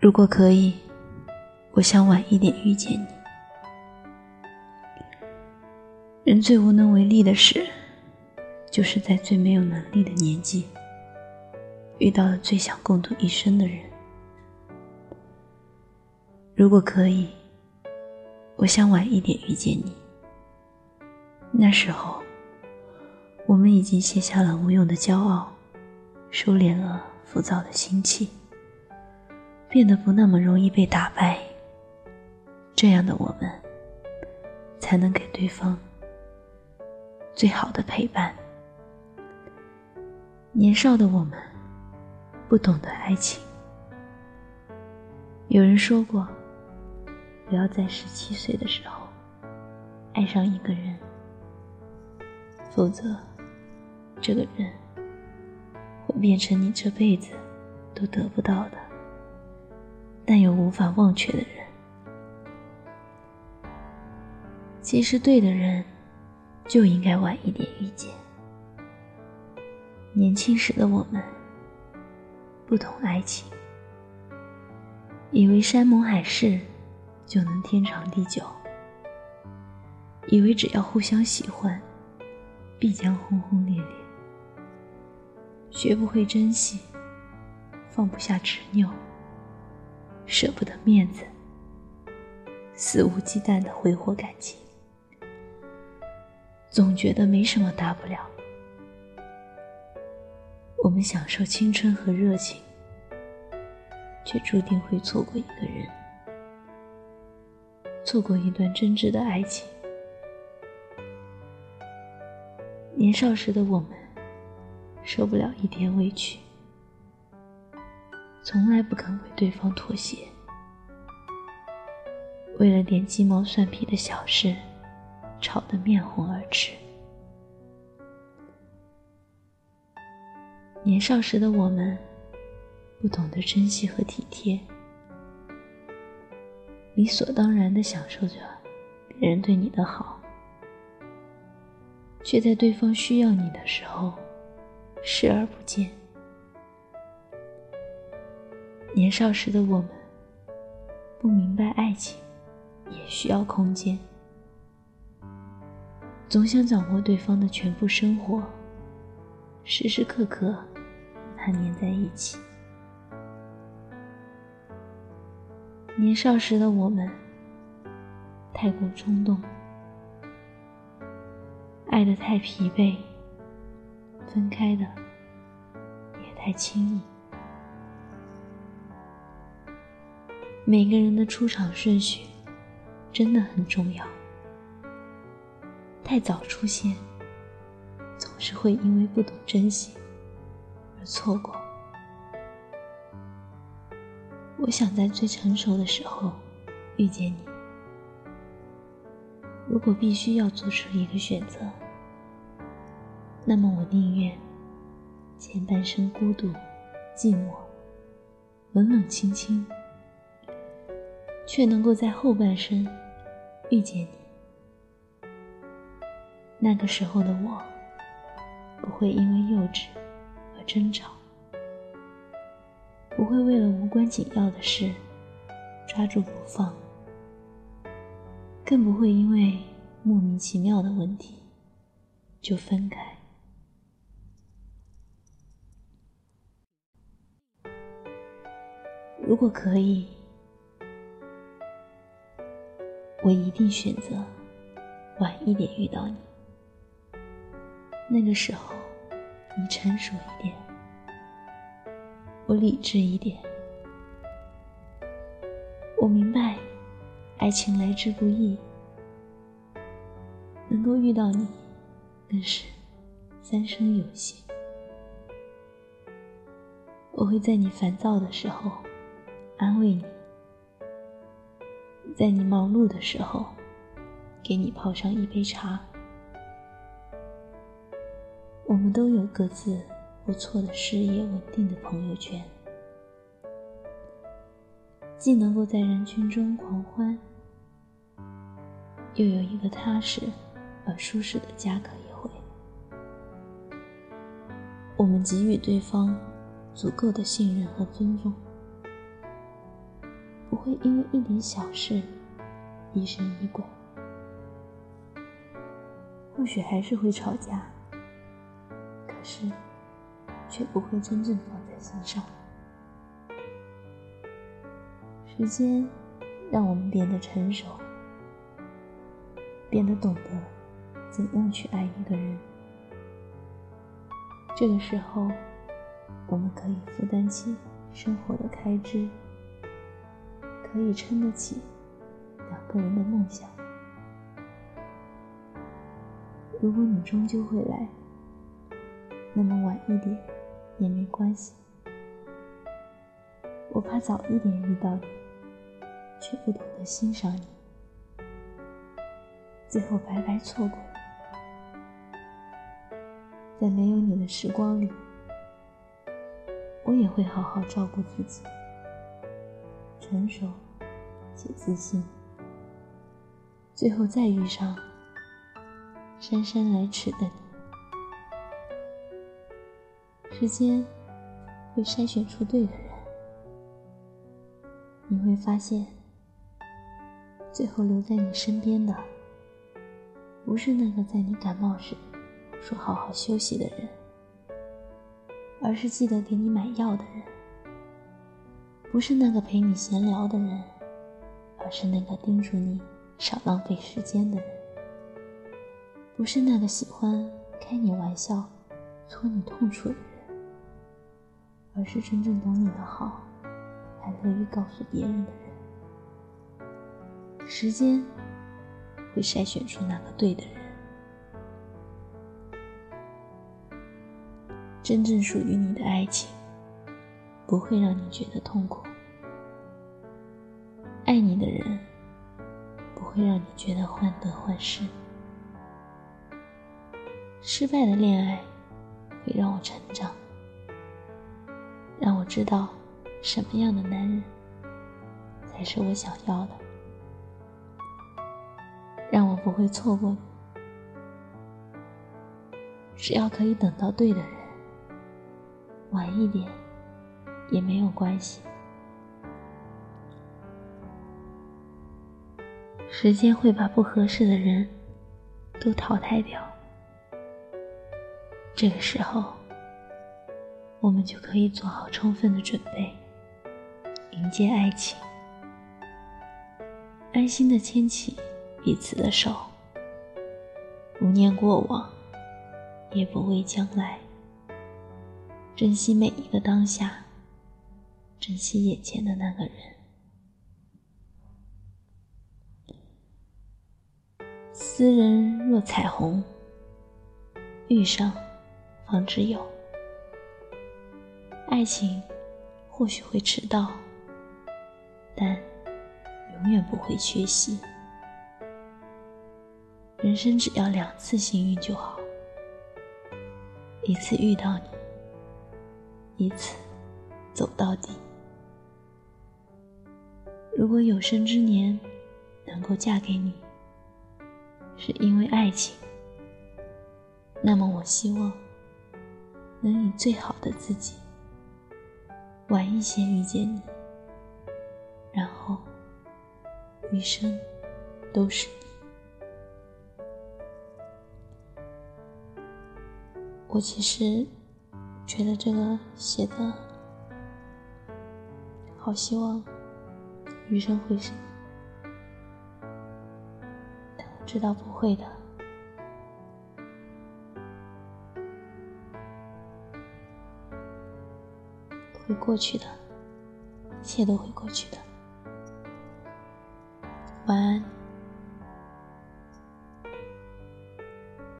如果可以，我想晚一点遇见你。人最无能为力的事，就是在最没有能力的年纪，遇到了最想共度一生的人。如果可以，我想晚一点遇见你。那时候，我们已经卸下了无用的骄傲，收敛了浮躁的心气，变得不那么容易被打败。这样的我们，才能给对方。最好的陪伴。年少的我们不懂得爱情。有人说过，不要在十七岁的时候爱上一个人，否则这个人会变成你这辈子都得不到的，但又无法忘却的人。其实，对的人。就应该晚一点遇见。年轻时的我们不懂爱情，以为山盟海誓就能天长地久，以为只要互相喜欢，必将轰轰烈烈。学不会珍惜，放不下执拗，舍不得面子，肆无忌惮的挥霍感情。总觉得没什么大不了。我们享受青春和热情，却注定会错过一个人，错过一段真挚的爱情。年少时的我们，受不了一点委屈，从来不肯为对方妥协，为了点鸡毛蒜皮的小事。吵得面红耳赤。年少时的我们，不懂得珍惜和体贴，理所当然的享受着别人对你的好，却在对方需要你的时候视而不见。年少时的我们，不明白爱情也需要空间。总想掌握对方的全部生活，时时刻刻和他黏在一起。年少时的我们太过冲动，爱的太疲惫，分开的也太轻易。每个人的出场顺序真的很重要。太早出现，总是会因为不懂珍惜而错过。我想在最成熟的时候遇见你。如果必须要做出一个选择，那么我宁愿前半生孤独、寂寞、冷冷清清，却能够在后半生遇见你。那个时候的我，不会因为幼稚而争吵，不会为了无关紧要的事抓住不放，更不会因为莫名其妙的问题就分开。如果可以，我一定选择晚一点遇到你。那个时候，你成熟一点，我理智一点。我明白，爱情来之不易，能够遇到你，更是三生有幸。我会在你烦躁的时候安慰你，在你忙碌的时候给你泡上一杯茶。我们都有各自不错的事业、稳定的朋友圈，既能够在人群中狂欢，又有一个踏实而舒适的家可以回。我们给予对方足够的信任和尊重，不会因为一点小事疑神疑鬼，或许还是会吵架，可是却不会真正放在心上。时间让我们变得成熟，变得懂得怎样去爱一个人。这个时候，我们可以负担起生活的开支，可以撑得起两个人的梦想。如果你终究会来，那么晚一点也没关系。我怕早一点遇到你。却不懂得欣赏你，最后白白错过。在没有你的时光里，我也会好好照顾自己，成熟且自信。最后再遇上姗姗来迟的你，时间会筛选出对的人，你会发现。最后留在你身边的，不是那个在你感冒时说好好休息的人，而是记得给你买药的人；不是那个陪你闲聊的人，而是那个叮嘱你少浪费时间的人；不是那个喜欢开你玩笑、戳你痛处的人，而是真正懂你的好，还乐于告诉别人的人。时间会筛选出那个对的人，真正属于你的爱情不会让你觉得痛苦，爱你的人不会让你觉得患得患失。失败的恋爱会让我成长，让我知道什么样的男人才是我想要的。让我不会错过你。只要可以等到对的人，晚一点也没有关系。时间会把不合适的人都淘汰掉，这个时候，我们就可以做好充分的准备，迎接爱情，安心的牵起。彼此的手，不念过往，也不畏将来，珍惜每一个当下，珍惜眼前的那个人。斯人若彩虹，遇上方知有。爱情或许会迟到，但永远不会缺席。人生只要两次幸运就好，一次遇到你，一次走到底。如果有生之年能够嫁给你，是因为爱情，那么我希望能以最好的自己，晚一些遇见你，然后余生都是你。我其实觉得这个写的好，希望余生会是，但我知道不会的，会过去的，一切都会过去的。晚安。